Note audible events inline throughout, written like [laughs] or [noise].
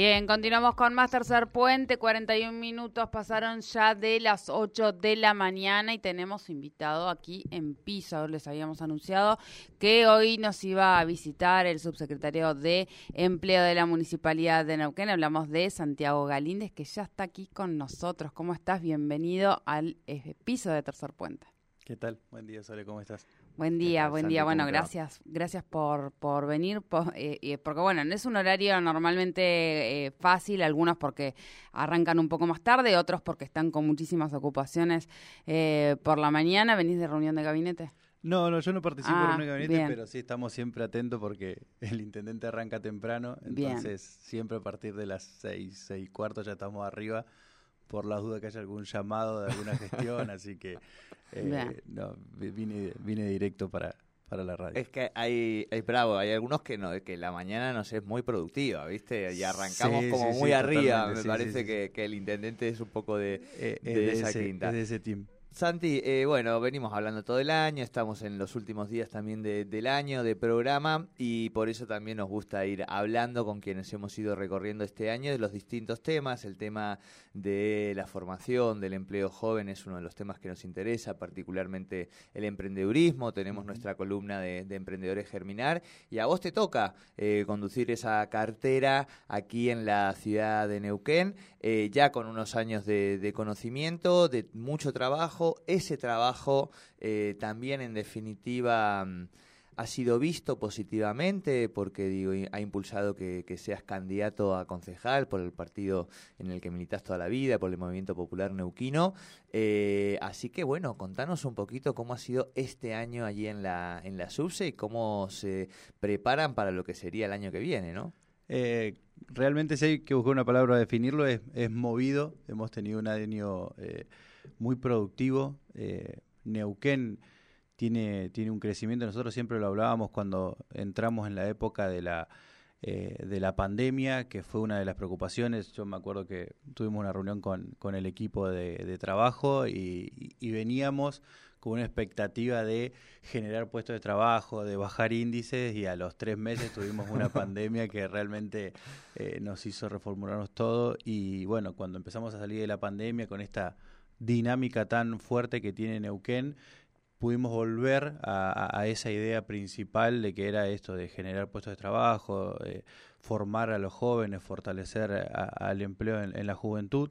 Bien, continuamos con más tercer puente. 41 minutos pasaron ya de las 8 de la mañana y tenemos invitado aquí en piso. Les habíamos anunciado que hoy nos iba a visitar el subsecretario de Empleo de la Municipalidad de Neuquén. Hablamos de Santiago Galíndez, que ya está aquí con nosotros. ¿Cómo estás? Bienvenido al eh, piso de tercer puente. ¿Qué tal? Buen día, Sole, ¿cómo estás? Buen día, buen día. Bueno, gracias, gracias por, por venir, eh, porque bueno, no es un horario normalmente eh, fácil, algunos porque arrancan un poco más tarde, otros porque están con muchísimas ocupaciones eh, por la mañana. ¿Venís de reunión de gabinete? No, no, yo no participo en reunión de gabinete, pero sí estamos siempre atentos porque [laughs] el intendente arranca temprano, entonces siempre a partir de las seis, seis y cuarto ya estamos arriba por las dudas que haya algún llamado de alguna gestión, [laughs] así que eh, no, vine, vine directo para, para la radio. Es que hay, hay bravo, hay algunos que no, que la mañana no sé, es muy productiva, ¿viste? Y arrancamos como muy arriba, me parece que, que, el intendente es un poco de, eh, de, esa quinta. de ese team. Santi, eh, bueno, venimos hablando todo el año, estamos en los últimos días también del año de programa y por eso también nos gusta ir hablando con quienes hemos ido recorriendo este año de los distintos temas. El tema de la formación, del empleo joven es uno de los temas que nos interesa, particularmente el emprendedurismo. Tenemos nuestra columna de, emprendedores germinar y a vos te toca eh, conducir esa cartera aquí en la ciudad de Neuquén, eh, ya con unos años de conocimiento, de mucho trabajo ese trabajo eh, también en definitiva mm, ha sido visto positivamente porque digo ha impulsado que, seas candidato a concejal por el partido en el que militas toda la vida, por el Movimiento Popular Neuquino. Eh, así que bueno, contanos un poquito cómo ha sido este año allí en la, en la SUBSE y cómo se preparan para lo que sería el año que viene, ¿no? Eh, realmente si hay que buscar una palabra para definirlo, es, movido. Hemos tenido un año muy productivo. Eh, Neuquén tiene, tiene un crecimiento, nosotros siempre lo hablábamos cuando entramos en la época de la, eh, de la pandemia, que fue una de las preocupaciones. Yo me acuerdo que tuvimos una reunión con, con el equipo de, trabajo y, veníamos con una expectativa de generar puestos de trabajo, de bajar índices y a los tres meses tuvimos una [laughs] pandemia que realmente eh, nos hizo reformularnos todo y bueno, cuando empezamos a salir de la pandemia con esta dinámica tan fuerte que tiene Neuquén, pudimos volver a, esa idea principal de que era esto de generar puestos de trabajo, formar a los jóvenes, fortalecer al empleo en, la juventud,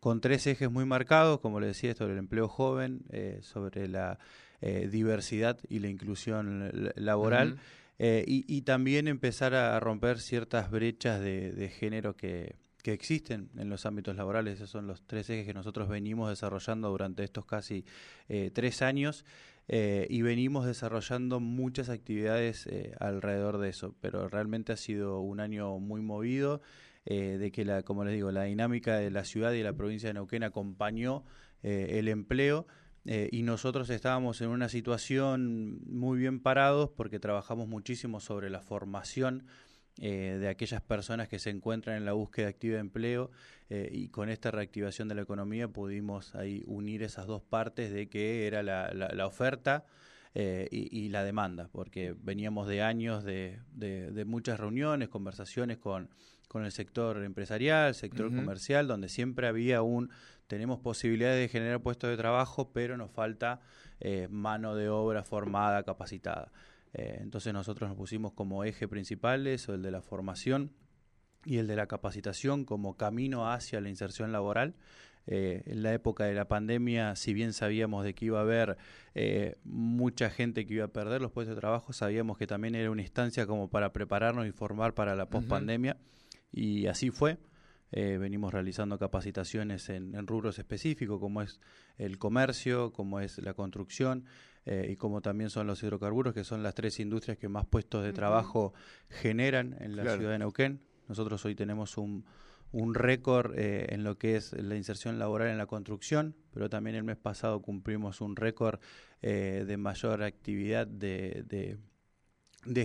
con tres ejes muy marcados, como le decía, sobre el empleo joven, eh, sobre la eh, diversidad y la inclusión laboral, eh, y, también empezar a romper ciertas brechas de género que, que existen en los ámbitos laborales. Esos son los tres ejes que nosotros venimos desarrollando durante estos casi eh, tres años eh, y venimos desarrollando muchas actividades eh, alrededor de eso. Pero realmente ha sido un año muy movido, de que, la, como les digo, la dinámica de la ciudad y de la provincia de Neuquén acompañó el empleo. y nosotros estábamos en una situación muy bien parados porque trabajamos muchísimo sobre la formación eh, de aquellas personas que se encuentran en la búsqueda activa de empleo eh, y con esta reactivación de la economía pudimos ahí unir esas dos partes de que era la, la, oferta eh, y, la demanda, porque veníamos de años de, de, muchas reuniones, conversaciones con, con, el sector empresarial, sector comercial, donde siempre había un, tenemos posibilidades de generar puestos de trabajo, pero nos falta mano de obra formada, capacitada. Eh, entonces nosotros nos pusimos como eje principal eso, el de la formación y el de la capacitación como camino hacia la inserción laboral. Eh, en la época de la pandemia, si bien sabíamos de que iba a haber eh, mucha gente que iba a perder los puestos de trabajo, sabíamos que también era una instancia como para prepararnos y formar para la pospandemia y así fue. Eh, venimos realizando capacitaciones en, en, rubros específicos, como es el comercio, como es la construcción eh, y como también son los hidrocarburos, que son las tres industrias que más puestos de trabajo generan en la ciudad de Neuquén. Nosotros hoy tenemos un, un récord eh, en lo que es la inserción laboral en la construcción, pero también el mes pasado cumplimos un récord eh, de mayor actividad de, de,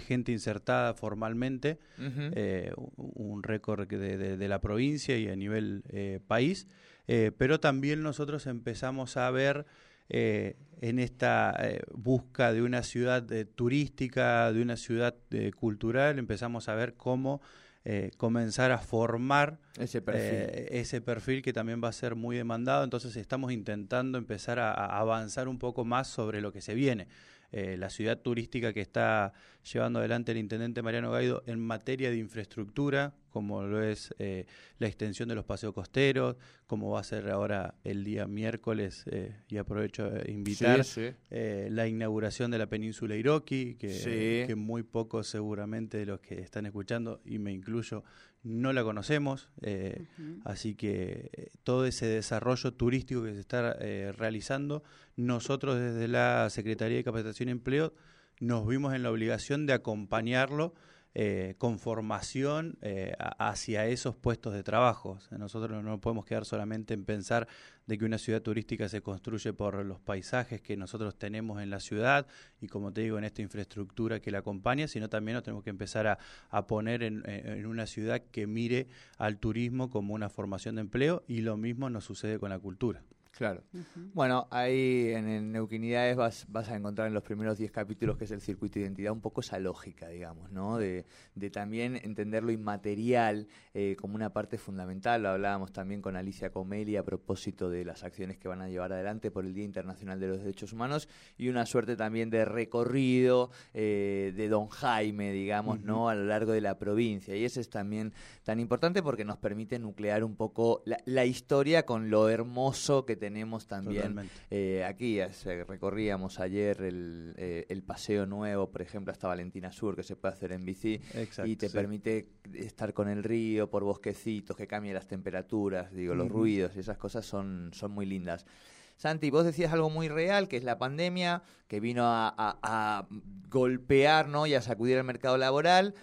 gente insertada formalmente, eh, un récord de, de, la provincia y a nivel país, pero también nosotros empezamos a ver en esta busca de una ciudad turística, de una ciudad cultural, empezamos a ver cómo eh, comenzar a formar ese perfil. Eh, ese perfil que también va a ser muy demandado. Entonces estamos intentando empezar a, avanzar un poco más sobre lo que se viene. Eh, la ciudad turística que está llevando adelante el intendente Mariano Gaido en materia de infraestructura, como lo es eh, la extensión de los paseos costeros, como va a ser ahora el día miércoles, eh, y aprovecho a invitar la inauguración de la península Iroqui, que, que muy pocos seguramente de los que están escuchando, y me incluyo, no la conocemos, eh, así que eh, todo ese desarrollo turístico que se está eh, realizando, nosotros desde la Secretaría de Capacitación y Empleo nos vimos en la obligación de acompañarlo eh, con formación eh, hacia esos puestos de trabajo. nosotros no podemos quedar solamente en pensar de que una ciudad turística se construye por los paisajes que nosotros tenemos en la ciudad y como te digo en esta infraestructura que la acompaña, sino también nos tenemos que empezar a, poner en, una ciudad que mire al turismo como una formación de empleo y lo mismo nos sucede con la cultura. Claro. Bueno, ahí en, Neuquinidades vas, vas a encontrar en los primeros 10 capítulos, que es el circuito de identidad, un poco esa lógica, digamos, ¿no? De, de también entender lo inmaterial eh, como una parte fundamental. Lo hablábamos también con Alicia Comeli a propósito de las acciones que van a llevar adelante por el Día Internacional de los Derechos Humanos y una suerte también de recorrido eh, de Don Jaime, digamos, ¿no? A lo largo de la provincia. Y eso es también tan importante porque nos permite nuclear un poco la, la historia con lo hermoso que tenemos tenemos también eh, aquí. recorríamos ayer eh, el, paseo nuevo, por ejemplo, hasta Valentina Sur, que se puede hacer en bici y te permite estar con el río por bosquecitos, que cambien las temperaturas, digo, los ruidos y esas cosas son, son muy lindas. Santi, vos decías algo muy real, que es la pandemia, que vino a, a golpear ¿no? y a sacudir el mercado laboral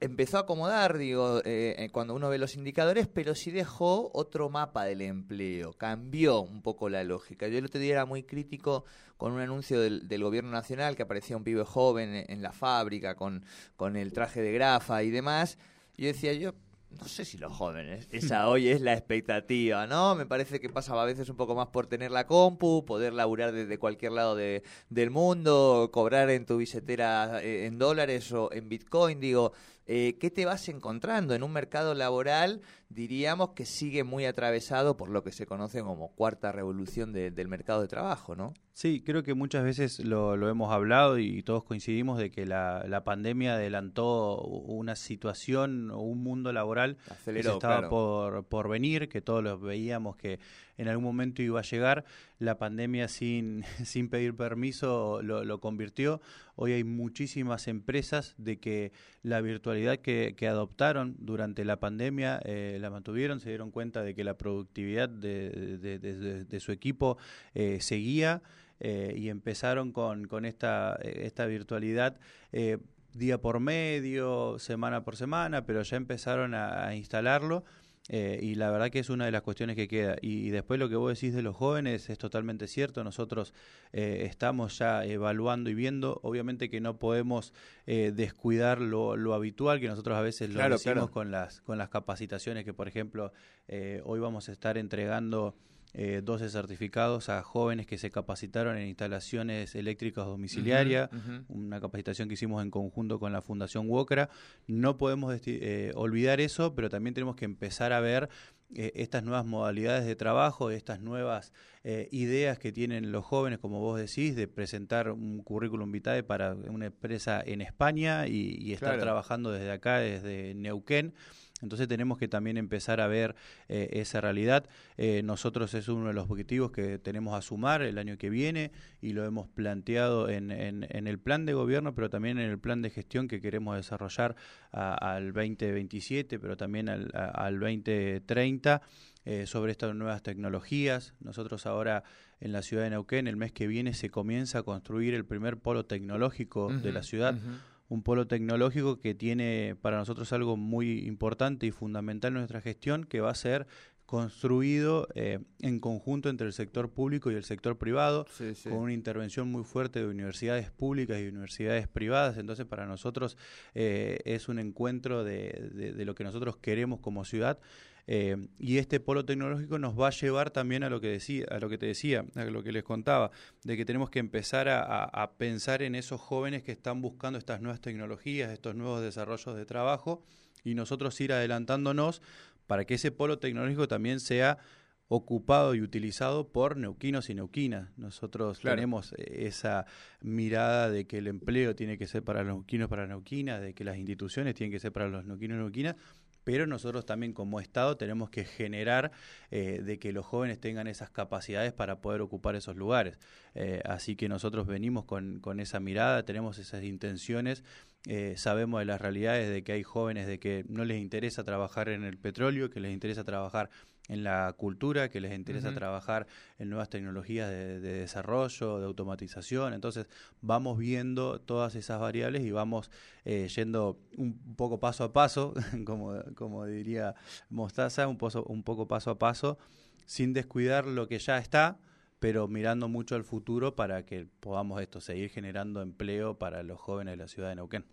empezó a acomodar, digo, eh, eh, cuando uno ve los indicadores, pero sí dejó otro mapa del empleo, cambió un poco la lógica. Yo el otro día era muy crítico con un anuncio del, gobierno nacional que aparecía un pibe joven en, la fábrica con, con el traje de grafa y demás. Yo decía, yo no sé si los jóvenes, esa hoy es la expectativa, ¿no? Me parece que pasa a veces un poco más por tener la compu, poder laburar desde cualquier lado de, del mundo, cobrar en tu billetera eh, en dólares o en Bitcoin, digo, eh, ¿qué te vas encontrando en un mercado laboral, diríamos, que sigue muy atravesado por lo que se conoce como cuarta revolución del mercado de trabajo, ¿no? Sí, creo que muchas veces lo, hemos hablado y todos coincidimos de que la, pandemia adelantó una situación o un mundo laboral que estaba por, por venir, que todos los veíamos que en algún momento iba a llegar. La pandemia sin, [laughs] sin pedir permiso lo, lo convirtió. Hoy hay muchísimas empresas de que la virtualidad que, que adoptaron durante la pandemia eh, la mantuvieron, se dieron cuenta de que la productividad de, de, su equipo eh, seguía. Eh, y empezaron con, con esta, esta virtualidad día por medio, semana por semana, pero ya empezaron a instalarlo eh, y la verdad que es una de las cuestiones que queda. Y, después lo que vos decís de los jóvenes es totalmente cierto. Nosotros eh, estamos ya evaluando y viendo. Obviamente que no podemos eh, descuidar lo, lo, habitual, que nosotros a veces lo decimos con, las, con las capacitaciones que, por ejemplo, hoy vamos a estar entregando eh, 12 certificados a jóvenes que se capacitaron en instalaciones eléctricas domiciliarias, una capacitación que hicimos en conjunto con la Fundación Wokra. No podemos eh, olvidar eso, pero también tenemos que empezar a ver eh, estas nuevas modalidades de trabajo, estas nuevas eh, ideas que tienen los jóvenes, como vos decís, de presentar un currículum vitae para una empresa en España y, estar trabajando desde acá, desde Neuquén. Entonces tenemos que también empezar a ver eh, esa realidad. Eh, nosotros es uno de los objetivos que tenemos a sumar el año que viene y lo hemos planteado en, en, el plan de gobierno, pero también en el plan de gestión que queremos desarrollar al 2027, pero también al, al 2030. Eh, sobre estas nuevas tecnologías. Nosotros ahora en la ciudad de Neuquén, el mes que viene, se comienza a construir el primer polo tecnológico de la ciudad un polo tecnológico que tiene para nosotros algo muy importante y fundamental en nuestra gestión, que va a ser construido eh, en conjunto entre el sector público y el sector privado, con una intervención muy fuerte de universidades públicas y universidades privadas. Entonces, para nosotros eh, es un encuentro de, de, lo que nosotros queremos como ciudad. Eh, y este polo tecnológico nos va a llevar también a lo que decía, a lo que te decía, a lo que les contaba, de que tenemos que empezar a, pensar en esos jóvenes que están buscando estas nuevas tecnologías, estos nuevos desarrollos de trabajo, y nosotros ir adelantándonos para que ese polo tecnológico también sea ocupado y utilizado por neuquinos y neuquinas. Nosotros tenemos eh, esa mirada de que el empleo tiene que ser para los neuquinos, para las neuquinas, de que las instituciones tienen que ser para los neuquinos y neuquinas, pero nosotros también como Estado tenemos que generar eh, de que los jóvenes tengan esas capacidades para poder ocupar esos lugares. Eh, así que nosotros venimos con, con, esa mirada, tenemos esas intenciones, eh, sabemos de las realidades de que hay jóvenes de que no les interesa trabajar en el petróleo, que les interesa trabajar en la cultura, que les interesa trabajar en nuevas tecnologías de, desarrollo, de automatización. Entonces vamos viendo todas esas variables y vamos eh, yendo un poco paso a paso, [laughs] como, como diría Mostaza, un, un poco paso a paso, sin descuidar lo que ya está pero mirando mucho al futuro para que podamos esto seguir generando empleo para los jóvenes de la ciudad de Neuquén.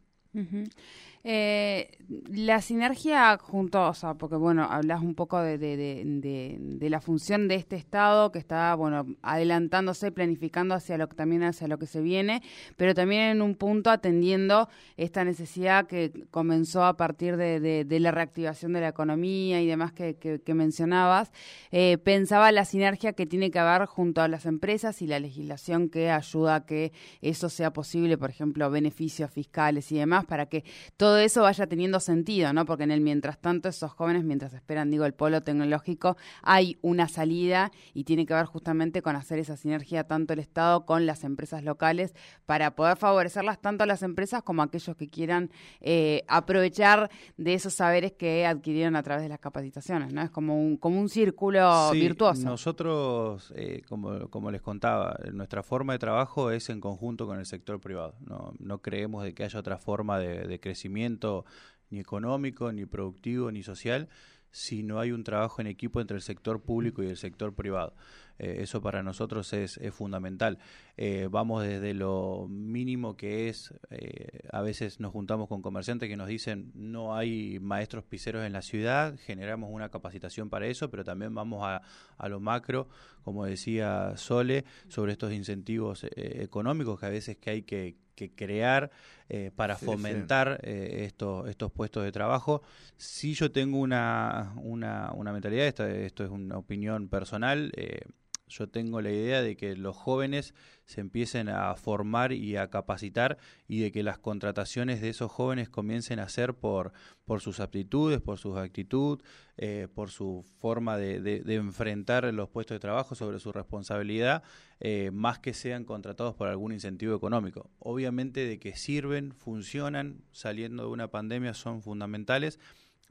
Eh, la sinergia junto, o sea, porque bueno, hablas un poco de, de, la función de este Estado que está, bueno, adelantándose, planificando hacia lo que también hacia lo que se viene, pero también en un punto atendiendo esta necesidad que comenzó a partir de, la reactivación de la economía y demás que, que, mencionabas. Eh, pensaba la sinergia que tiene que haber junto a las empresas y la legislación que ayuda a que eso sea posible, por ejemplo, beneficios fiscales y demás, para que todo todo eso vaya teniendo sentido, ¿no? Porque en el mientras tanto, esos jóvenes, mientras esperan, digo, el polo tecnológico, hay una salida y tiene que ver justamente con hacer esa sinergia tanto el Estado con las empresas locales para poder favorecerlas tanto a las empresas como a aquellos que quieran eh, aprovechar de esos saberes que adquirieron a través de las capacitaciones, ¿no? Es como un, como un círculo sí, virtuoso. Nosotros, eh, como, como les contaba, nuestra forma de trabajo es en conjunto con el sector privado. No, no creemos de que haya otra forma de crecimiento ni económico, ni productivo, ni social, si no hay un trabajo en equipo entre el sector público y el sector privado. Eh, eso para nosotros es, fundamental. Eh, vamos desde lo mínimo que es, eh, a veces nos juntamos con comerciantes que nos dicen no hay maestros piseros en la ciudad, generamos una capacitación para eso, pero también vamos a, a lo macro, como decía Sole, sobre estos incentivos económicos que a veces que hay que, crear para fomentar estos, estos puestos de trabajo. Si yo tengo una, una, una mentalidad, esto, esto es una opinión personal, yo tengo la idea de que los jóvenes se empiecen a formar y a capacitar y de que las contrataciones de esos jóvenes comiencen a ser por, por sus aptitudes, por su actitud, eh, por su forma de, enfrentar los puestos de trabajo, sobre su responsabilidad, eh, más que sean contratados por algún incentivo económico. Obviamente de que sirven, funcionan, saliendo de una pandemia son fundamentales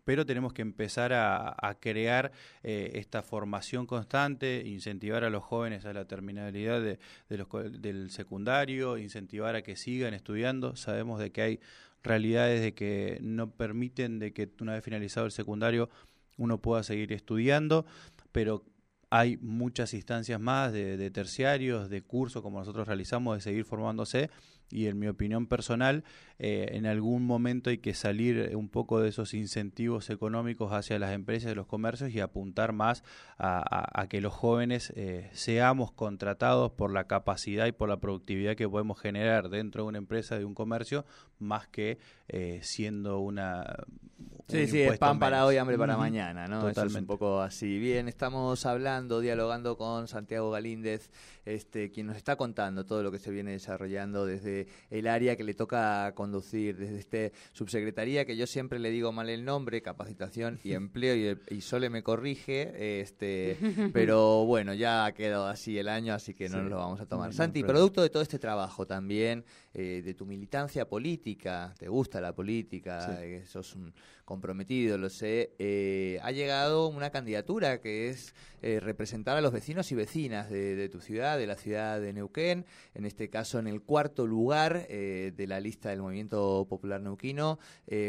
pero tenemos que empezar a, crear eh, esta formación constante, incentivar a los jóvenes a la terminalidad de, los, del secundario, incentivar a que sigan estudiando. Sabemos de que hay realidades de que no permiten de que una vez finalizado el secundario uno pueda seguir estudiando, pero hay muchas instancias más de, de terciarios, de cursos como nosotros realizamos, de seguir formándose y en mi opinión personal, eh, en algún momento hay que salir un poco de esos incentivos económicos hacia las empresas y los comercios y apuntar más a, que los jóvenes eh, seamos contratados por la capacidad y por la productividad que podemos generar dentro de una empresa, de un comercio, más que eh, siendo una, Sí, sí, es pan para hoy, hambre para mañana, ¿no? Eso es un poco así. Bien, estamos hablando, dialogando con Santiago Galíndez, este, quien nos está contando todo lo que se viene desarrollando desde el área que le toca conducir, desde este subsecretaría, que yo siempre le digo mal el nombre, capacitación y [laughs] empleo, y, y Sole me corrige, este, [laughs] pero bueno, ya ha quedado así el año, así que no nos lo vamos a tomar. Santi, producto de todo este trabajo también, eh, de tu militancia política, te gusta la política, eh, sos un comprometido, lo sé, eh, ha llegado una candidatura que es representar a los vecinos y vecinas de, tu ciudad, de la ciudad de Neuquén, en este caso en el cuarto lugar de la lista del Movimiento Popular Neuquino.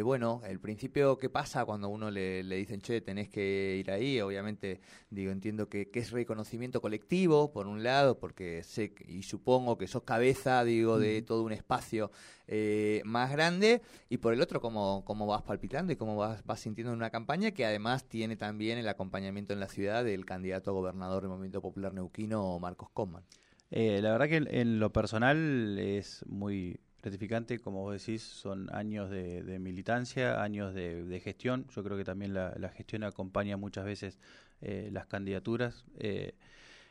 bueno, el principio, ¿qué pasa cuando uno le, le, dicen, che, tenés que ir ahí? Obviamente, digo, entiendo que, que, es reconocimiento colectivo, por un lado, porque sé y supongo que sos cabeza, digo, de todo un espacio eh, más grande y por el otro cómo, cómo vas palpitando y cómo vas, vas sintiendo en una campaña que además tiene también el acompañamiento en la ciudad del candidato a gobernador del Movimiento Popular Neuquino, Marcos Coman. Eh, la verdad que en, lo personal es muy gratificante, como vos decís, son años de, militancia, años de, gestión. Yo creo que también la, gestión acompaña muchas veces eh, las candidaturas.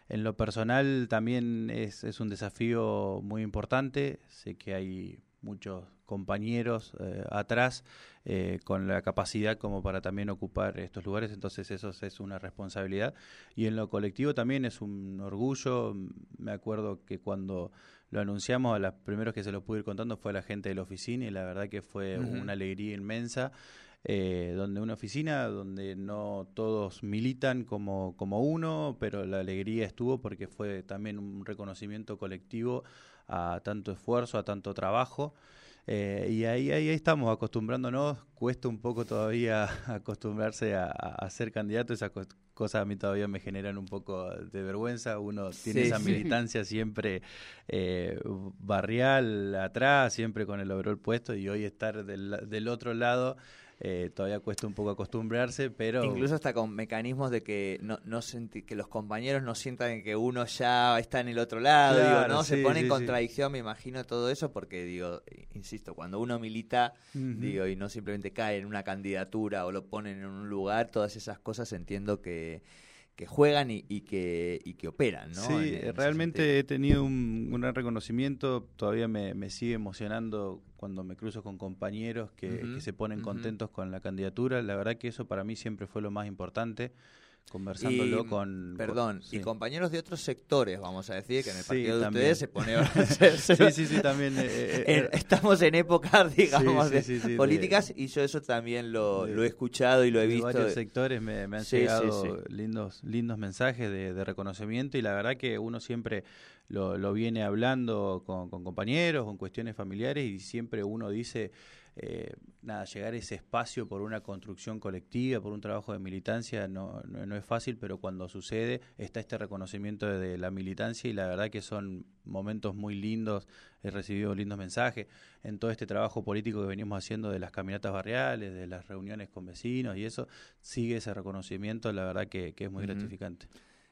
En lo personal también es, es un desafío muy importante. Sé que hay muchos compañeros eh, atrás eh, con la capacidad como para también ocupar estos lugares, entonces eso es una responsabilidad. Y en lo colectivo también es un orgullo. Me acuerdo que cuando lo anunciamos, a los primeros que se lo pude ir contando fue a la gente de la oficina y la verdad que fue una alegría inmensa eh, donde una oficina donde no todos militan como, como uno, pero la alegría estuvo porque fue también un reconocimiento colectivo a tanto esfuerzo, a tanto trabajo. Eh, y ahí, ahí, estamos acostumbrándonos, cuesta un poco todavía [laughs] acostumbrarse a, ser candidato, esas cosas a mí todavía me generan un poco de vergüenza, uno tiene esa militancia siempre eh, barrial atrás, siempre con el overall puesto y hoy estar del, del otro lado eh, todavía cuesta un poco acostumbrarse, pero... Incluso hasta con mecanismos de que no, no que los compañeros no sientan que uno ya está en el otro lado, digo, ¿no? Se pone en contradicción, me imagino, todo eso, porque, digo, insisto, cuando uno milita, digo, y no simplemente cae en una candidatura o lo ponen en un lugar, todas esas cosas entiendo que que juegan y, que, y que operan, ¿no? Sí, realmente he tenido un, un, gran reconocimiento, todavía me, me, sigue emocionando cuando me cruzo con compañeros que, se ponen contentos con la candidatura, la verdad que eso para mí siempre fue lo más importante conversándolo con... Perdón, y compañeros de otros sectores, vamos a decir, que en el partido de ustedes se pone... [laughs] sí, sí, sí, también... Eh, eh, eh, estamos en épocas, digamos, de políticas y yo eso también lo, he escuchado y lo he visto. De varios sectores me, han llegado lindos lindos mensajes de, reconocimiento y la verdad que uno siempre lo, lo viene hablando con, con compañeros, con cuestiones familiares y siempre uno dice eh, nada, llegar a ese espacio por una construcción colectiva, por un trabajo de militancia, no, no, es fácil, pero cuando sucede está este reconocimiento de, la militancia y la verdad que son momentos muy lindos, he recibido lindos mensajes en todo este trabajo político que venimos haciendo de las caminatas barriales, de las reuniones con vecinos y eso, sigue ese reconocimiento, la verdad que, es muy gratificante.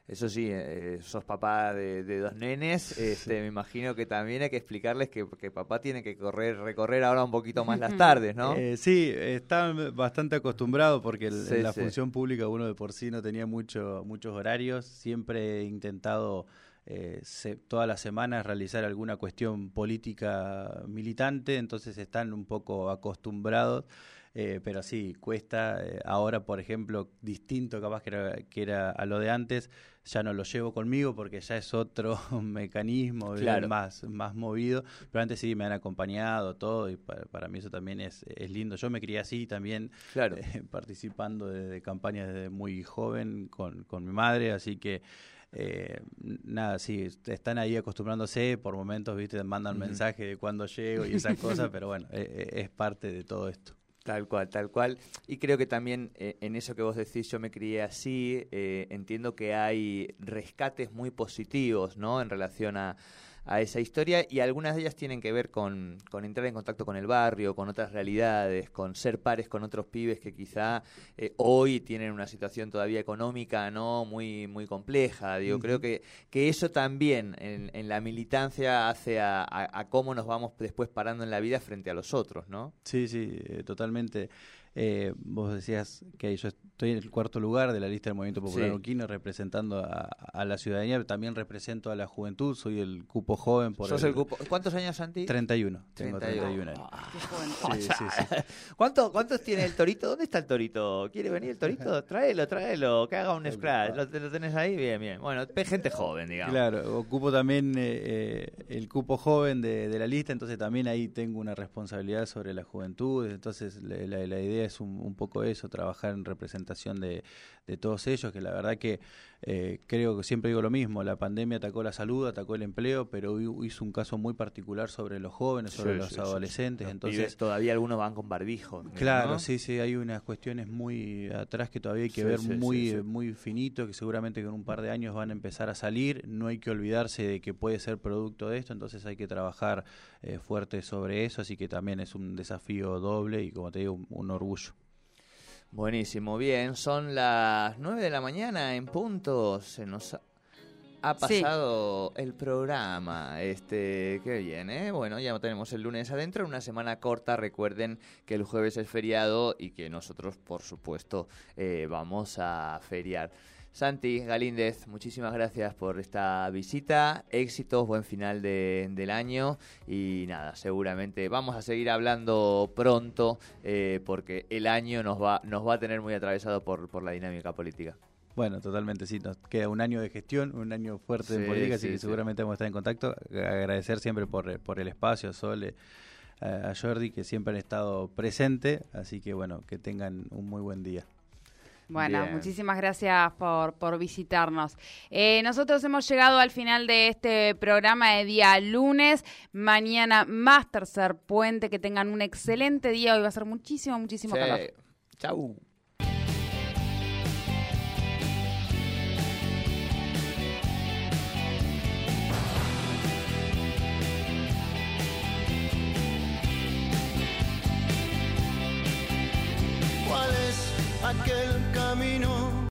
Eso sí, eh, sos papá de, dos nenes, [laughs] este, me imagino que también hay que explicarles que, papá tiene que correr, recorrer ahora un poquito más las tardes, ¿no? Eh, sí, está bastante acostumbrado porque en la función pública uno de por sí no tenía mucho, muchos horarios, siempre he intentado eh, todas las semanas realizar alguna cuestión política militante, entonces están un poco acostumbrados. Eh, pero sí, cuesta. Eh, ahora, por ejemplo, distinto capaz que era, que era a lo de antes, ya no lo llevo conmigo porque ya es otro [laughs] mecanismo más, más movido. Pero antes sí me han acompañado todo y para, mí eso también es, es, lindo. Yo me crié así también, claro. Eh, [laughs] participando de, campañas desde muy joven con, con mi madre, así que. Nada, sí, están ahí acostumbrándose, por momentos, viste, mandan mensaje de cuándo llego y esas cosas, pero bueno, es parte de todo esto. Tal cual, tal cual. Y creo que también eh, en eso que vos decís, yo me crié así, eh, entiendo que hay rescates muy positivos, ¿no? En relación a, a esa historia y algunas de ellas tienen que ver con, con, entrar en contacto con el barrio, con otras realidades, con ser pares con otros pibes que quizá eh, hoy tienen una situación todavía económica no muy muy compleja. Digo, creo que, que eso también en, en la militancia hace a, a, cómo nos vamos después parando en la vida frente a los otros, ¿no? Sí, sí, eh, totalmente. Eh, vos decías que yo estoy en el cuarto lugar de la lista del Movimiento Popular Sí. Representando a, a la ciudadanía, pero también represento a la juventud, soy el cupo joven por ¿Sos el cupo? ¿Cuántos años, Santi? 31, tengo 31. 31 años. Qué joven. Sí, sí, sí. [laughs] ¿Cuánto- ¿Cuántos tiene el torito? ¿Dónde está el torito? ¿Quiere venir el torito? [laughs] Tráelo, tráelo, que haga un splash. ¿Lo, lo tenés ahí? Bien, bien. Bueno, gente joven, digamos. Claro, ocupo también eh, eh, el cupo joven de, de la lista, entonces también ahí tengo una responsabilidad sobre la juventud, entonces la, la- la idea es un, un poco eso, trabajar en representación de, de todos ellos, que la verdad que eh, creo que siempre digo lo mismo, la pandemia atacó la salud, atacó el empleo, pero hizo un caso muy particular sobre los jóvenes, sobre Sí, los sí, sí, adolescentes, Los entonces... pibes todavía algunos van con barbijo. Claro, ¿no? sí, sí, hay unas cuestiones muy atrás que todavía hay que Sí, ver sí, muy, sí, sí. muy finito, que seguramente con un par de años van a empezar a salir. No hay que olvidarse de que puede ser producto de esto, entonces hay que trabajar eh, fuerte sobre eso, así que también es un desafío doble y como te digo, un, un orgullo. Buenísimo, bien. Son las 9 de la mañana en punto. Se nos ha- Sí. pasado el programa. Este, qué bien, ¿eh? Bueno, ya tenemos el lunes adentro. Una semana corta. Recuerden que el jueves es feriado y que nosotros, por supuesto, eh, vamos a feriar. Santi Galíndez, muchísimas gracias por esta visita. Éxitos, buen final de- del año. Y nada, seguramente vamos a seguir hablando pronto eh, porque el año nos va, nos va a tener muy atravesado por, por la dinámica política. Bueno, totalmente, sí, nos queda un año de gestión, un año fuerte Sí, en política, así sí, que sí. seguramente vamos a estar en contacto. Agradecer siempre por, por el espacio, Sole, a a Jordi, que siempre han estado presentes, así que bueno, que tengan un muy buen día. Bueno, Bien. muchísimas gracias por, por visitarnos. Eh, nosotros hemos llegado al final de este programa de día lunes. Mañana más tercer puente. Que tengan un excelente día. Hoy va a ser muchísimo, muchísimo calor. Sí. Chau. Aquel camino?